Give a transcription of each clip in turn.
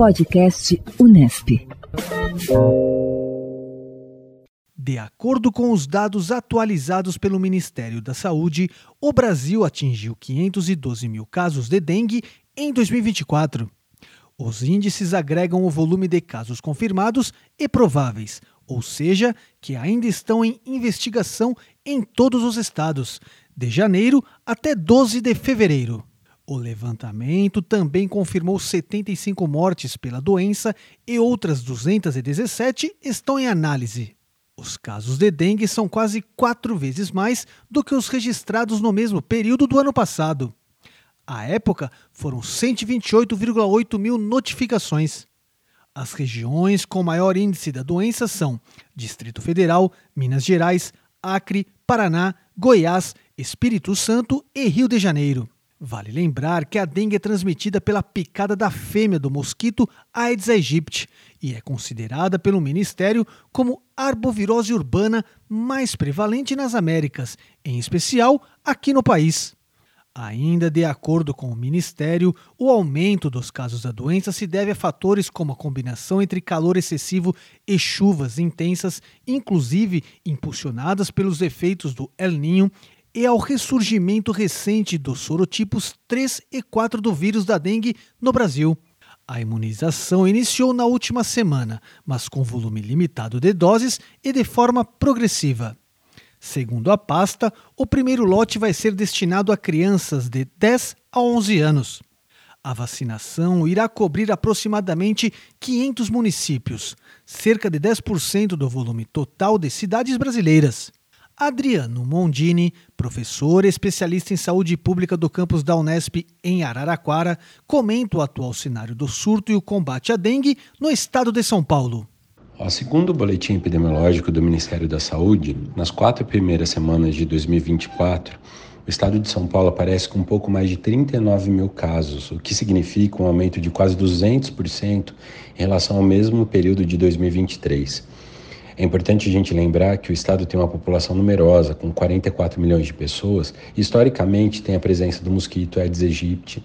Podcast Unesp. De acordo com os dados atualizados pelo Ministério da Saúde, o Brasil atingiu 512 mil casos de dengue em 2024. Os índices agregam o volume de casos confirmados e prováveis, ou seja, que ainda estão em investigação em todos os estados, de janeiro até 12 de fevereiro. O levantamento também confirmou 75 mortes pela doença e outras 217 estão em análise. Os casos de dengue são quase quatro vezes mais do que os registrados no mesmo período do ano passado. À época, foram 128,8 mil notificações. As regiões com maior índice da doença são Distrito Federal, Minas Gerais, Acre, Paraná, Goiás, Espírito Santo e Rio de Janeiro. Vale lembrar que a dengue é transmitida pela picada da fêmea do mosquito Aedes aegypti e é considerada pelo Ministério como arbovirose urbana mais prevalente nas Américas, em especial aqui no país. Ainda de acordo com o Ministério, o aumento dos casos da doença se deve a fatores como a combinação entre calor excessivo e chuvas intensas, inclusive impulsionadas pelos efeitos do El Niño, e ao ressurgimento recente dos sorotipos 3 e 4 do vírus da dengue no Brasil. A imunização iniciou na última semana, mas com volume limitado de doses e de forma progressiva. Segundo a pasta, o primeiro lote vai ser destinado a crianças de 10 a 11 anos. A vacinação irá cobrir aproximadamente 500 municípios, cerca de 10% do volume total de cidades brasileiras. Adriano Mondini, professor especialista em saúde pública do campus da Unesp em Araraquara, comenta o atual cenário do surto e o combate à dengue no estado de São Paulo. Segundo o boletim epidemiológico do Ministério da Saúde, nas quatro primeiras semanas de 2024, o estado de São Paulo aparece com um pouco mais de 39 mil casos, o que significa um aumento de quase 200% em relação ao mesmo período de 2023. É importante a gente lembrar que o estado tem uma população numerosa, com 44 milhões de pessoas, e historicamente tem a presença do mosquito Aedes aegypti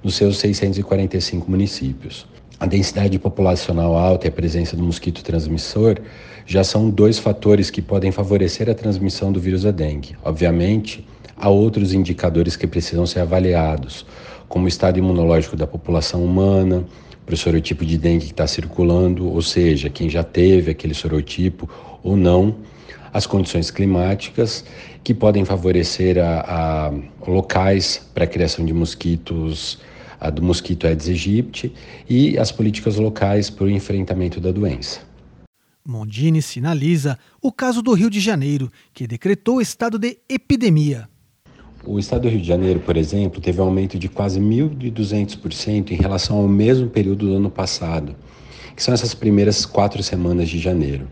nos seus 645 municípios. A densidade populacional alta e a presença do mosquito transmissor já são dois fatores que podem favorecer a transmissão do vírus da dengue. Obviamente, há outros indicadores que precisam ser avaliados, como o estado imunológico da população humana, para o sorotipo de dengue que está circulando, ou seja, quem já teve aquele sorotipo ou não, as condições climáticas que podem favorecer a, a locais para a criação de mosquitos do mosquito Aedes aegypti e as políticas locais para o enfrentamento da doença. Mondini sinaliza o caso do Rio de Janeiro, que decretou estado de epidemia. O estado do Rio de Janeiro, por exemplo, teve um aumento de quase 1.200% em relação ao mesmo período do ano passado, que são essas primeiras quatro semanas de janeiro.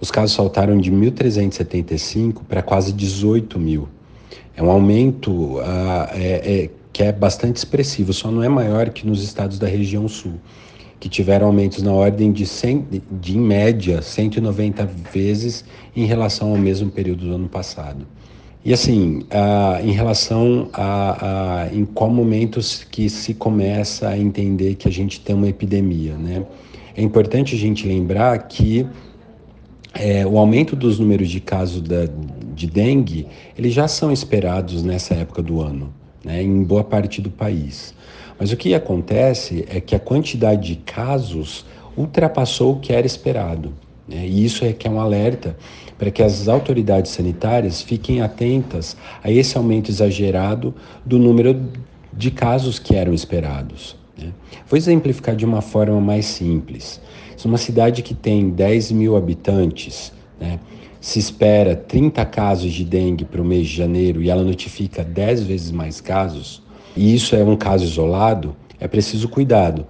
Os casos saltaram de 1.375 para quase 18 mil. É um aumento uh, é, é, que é bastante expressivo, só não é maior que nos estados da região sul, que tiveram aumentos na ordem de, 100, de em média, 190 vezes em relação ao mesmo período do ano passado. E assim, em relação a, a, em qual momentos que se começa a entender que a gente tem uma epidemia, né? É importante a gente lembrar que é, o aumento dos números de casos da, de dengue, eles já são esperados nessa época do ano né, em boa parte do país. Mas o que acontece é que a quantidade de casos ultrapassou o que era esperado. Né, e isso é que é um alerta para que as autoridades sanitárias fiquem atentas a esse aumento exagerado do número de casos que eram esperados. Né. Vou exemplificar de uma forma mais simples. Se uma cidade que tem 10 mil habitantes, né, se espera 30 casos de dengue para o mês de janeiro e ela notifica 10 vezes mais casos, e isso é um caso isolado, é preciso cuidado,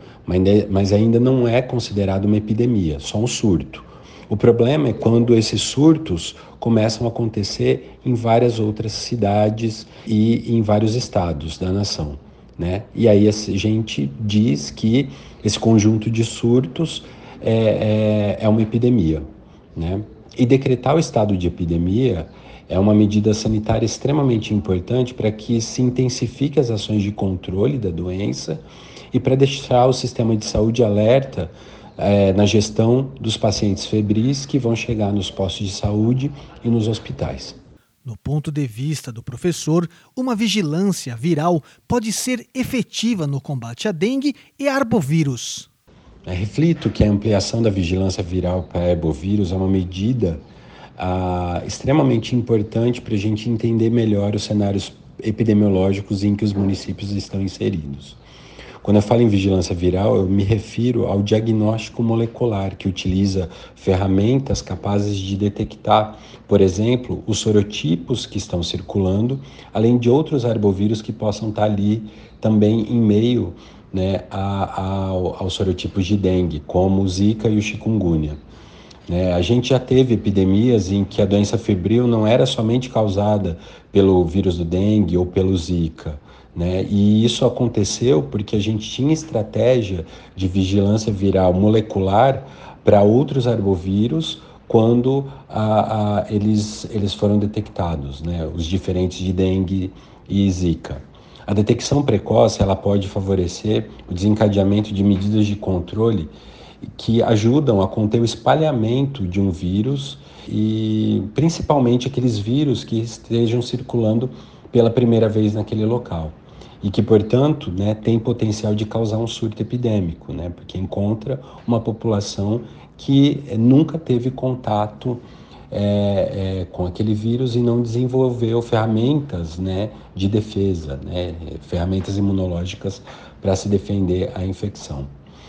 mas ainda não é considerado uma epidemia, só um surto. O problema é quando esses surtos começam a acontecer em várias outras cidades e em vários estados da nação. Né? E aí a gente diz que esse conjunto de surtos é, é, é uma epidemia. Né? E decretar o estado de epidemia é uma medida sanitária extremamente importante para que se intensifique as ações de controle da doença e para deixar o sistema de saúde alerta é, na gestão dos pacientes febris que vão chegar nos postos de saúde e nos hospitais. No ponto de vista do professor, uma vigilância viral pode ser efetiva no combate à dengue e arbovírus. É, reflito que a ampliação da vigilância viral para arbovírus é uma medida ah, extremamente importante para a gente entender melhor os cenários epidemiológicos em que os municípios estão inseridos. Quando eu falo em vigilância viral, eu me refiro ao diagnóstico molecular, que utiliza ferramentas capazes de detectar, por exemplo, os sorotipos que estão circulando, além de outros arbovírus que possam estar ali também em meio né, a, a, aos sorotipos de dengue, como o Zika e o chikungunya. Né, a gente já teve epidemias em que a doença febril não era somente causada pelo vírus do dengue ou pelo Zika, né? E isso aconteceu porque a gente tinha estratégia de vigilância viral molecular para outros arbovírus quando a, a, eles, eles foram detectados, né? os diferentes de dengue e zika. A detecção precoce ela pode favorecer o desencadeamento de medidas de controle que ajudam a conter o espalhamento de um vírus e principalmente aqueles vírus que estejam circulando pela primeira vez naquele local e que, portanto, né, tem potencial de causar um surto epidêmico, né, porque encontra uma população que nunca teve contato é, é, com aquele vírus e não desenvolveu ferramentas né, de defesa, né, ferramentas imunológicas para se defender a infecção.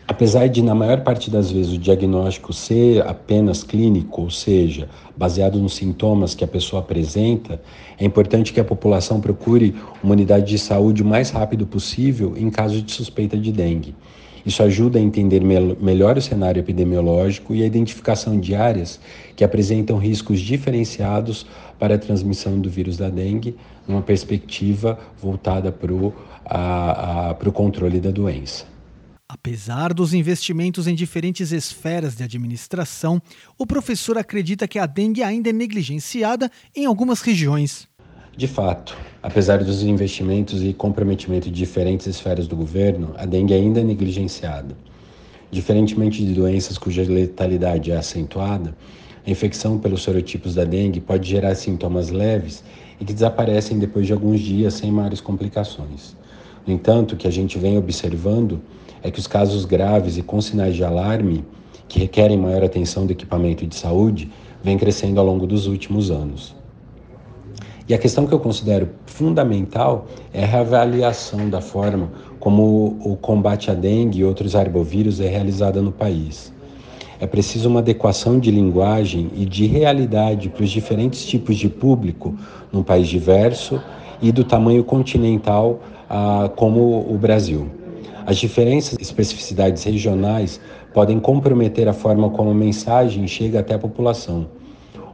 Apesar de, na maior parte das vezes, o diagnóstico ser apenas clínico, ou seja, baseado nos sintomas que a pessoa apresenta, é importante que a população procure uma unidade de saúde o mais rápido possível em caso de suspeita de dengue. Isso ajuda a entender melhor o cenário epidemiológico e a identificação de áreas que apresentam riscos diferenciados para a transmissão do vírus da dengue, numa perspectiva voltada para o controle da doença. Apesar dos investimentos em diferentes esferas de administração, o professor acredita que a dengue ainda é negligenciada em algumas regiões. De fato, apesar dos investimentos e comprometimento de diferentes esferas do governo, a dengue ainda é negligenciada. Diferentemente de doenças cuja letalidade é acentuada, a infecção pelos sorotipos da dengue pode gerar sintomas leves e que desaparecem depois de alguns dias sem maiores complicações. No entanto, o que a gente vem observando é que os casos graves e com sinais de alarme, que requerem maior atenção do equipamento de saúde, vem crescendo ao longo dos últimos anos. E a questão que eu considero fundamental é a reavaliação da forma como o combate à dengue e outros arbovírus é realizada no país. É preciso uma adequação de linguagem e de realidade para os diferentes tipos de público num país diverso e do tamanho continental ah, como o Brasil. As diferenças e especificidades regionais podem comprometer a forma como a mensagem chega até a população.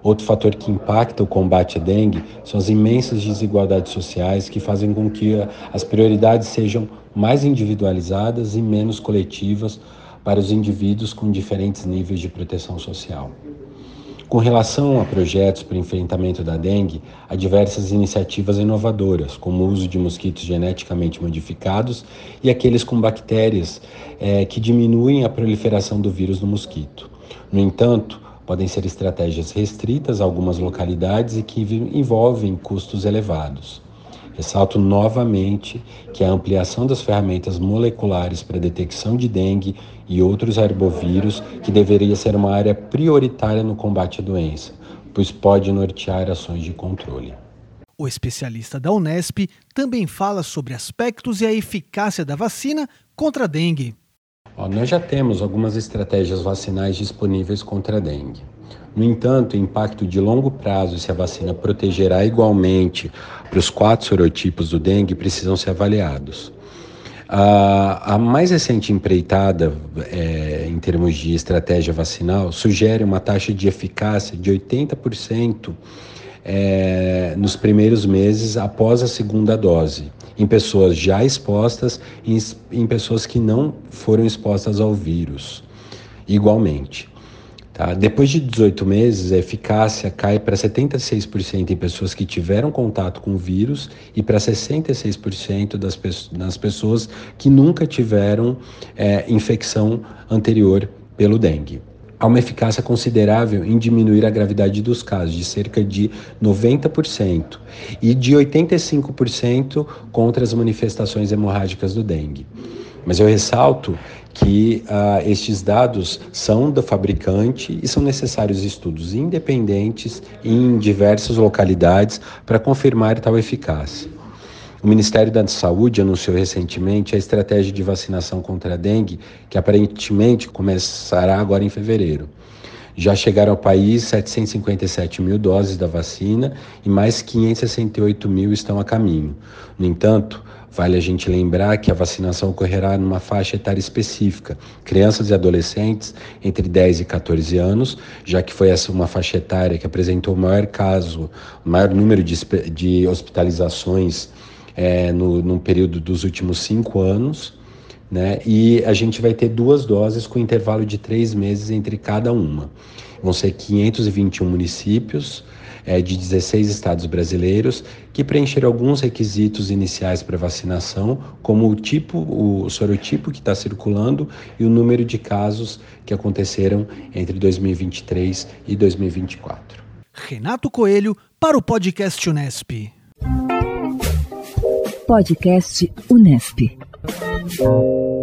Outro fator que impacta o combate à dengue são as imensas desigualdades sociais que fazem com que as prioridades sejam mais individualizadas e menos coletivas para os indivíduos com diferentes níveis de proteção social. Com relação a projetos para enfrentamento da dengue, há diversas iniciativas inovadoras, como o uso de mosquitos geneticamente modificados e aqueles com bactérias é, que diminuem a proliferação do vírus no mosquito. No entanto, podem ser estratégias restritas a algumas localidades e que envolvem custos elevados. Ressalto novamente que a ampliação das ferramentas moleculares para detecção de dengue e outros herbovírus que deveria ser uma área prioritária no combate à doença, pois pode nortear ações de controle. O especialista da Unesp também fala sobre aspectos e a eficácia da vacina contra a dengue. Ó, nós já temos algumas estratégias vacinais disponíveis contra a dengue. No entanto, o impacto de longo prazo se a vacina protegerá igualmente para os quatro sorotipos do dengue precisam ser avaliados. A, a mais recente empreitada é, em termos de estratégia vacinal sugere uma taxa de eficácia de 80% é, nos primeiros meses após a segunda dose, em pessoas já expostas e em pessoas que não foram expostas ao vírus, igualmente. Tá? Depois de 18 meses, a eficácia cai para 76% em pessoas que tiveram contato com o vírus e para 66% das, das pessoas que nunca tiveram é, infecção anterior pelo dengue. Há uma eficácia considerável em diminuir a gravidade dos casos, de cerca de 90%, e de 85% contra as manifestações hemorrágicas do dengue. Mas eu ressalto que uh, estes dados são do fabricante e são necessários estudos independentes em diversas localidades para confirmar tal eficácia. O Ministério da Saúde anunciou recentemente a estratégia de vacinação contra a dengue, que aparentemente começará agora em fevereiro. Já chegaram ao país 757 mil doses da vacina e mais 568 mil estão a caminho. No entanto, Vale a gente lembrar que a vacinação ocorrerá numa faixa etária específica, crianças e adolescentes entre 10 e 14 anos, já que foi essa uma faixa etária que apresentou o maior caso, o maior número de, de hospitalizações é, no, no período dos últimos cinco anos. Né? E a gente vai ter duas doses com intervalo de três meses entre cada uma. Vão ser 521 municípios é, de 16 estados brasileiros que preencheram alguns requisitos iniciais para vacinação, como o tipo, o sorotipo que está circulando e o número de casos que aconteceram entre 2023 e 2024. Renato Coelho para o podcast Unesp. Podcast Unesp. 嗯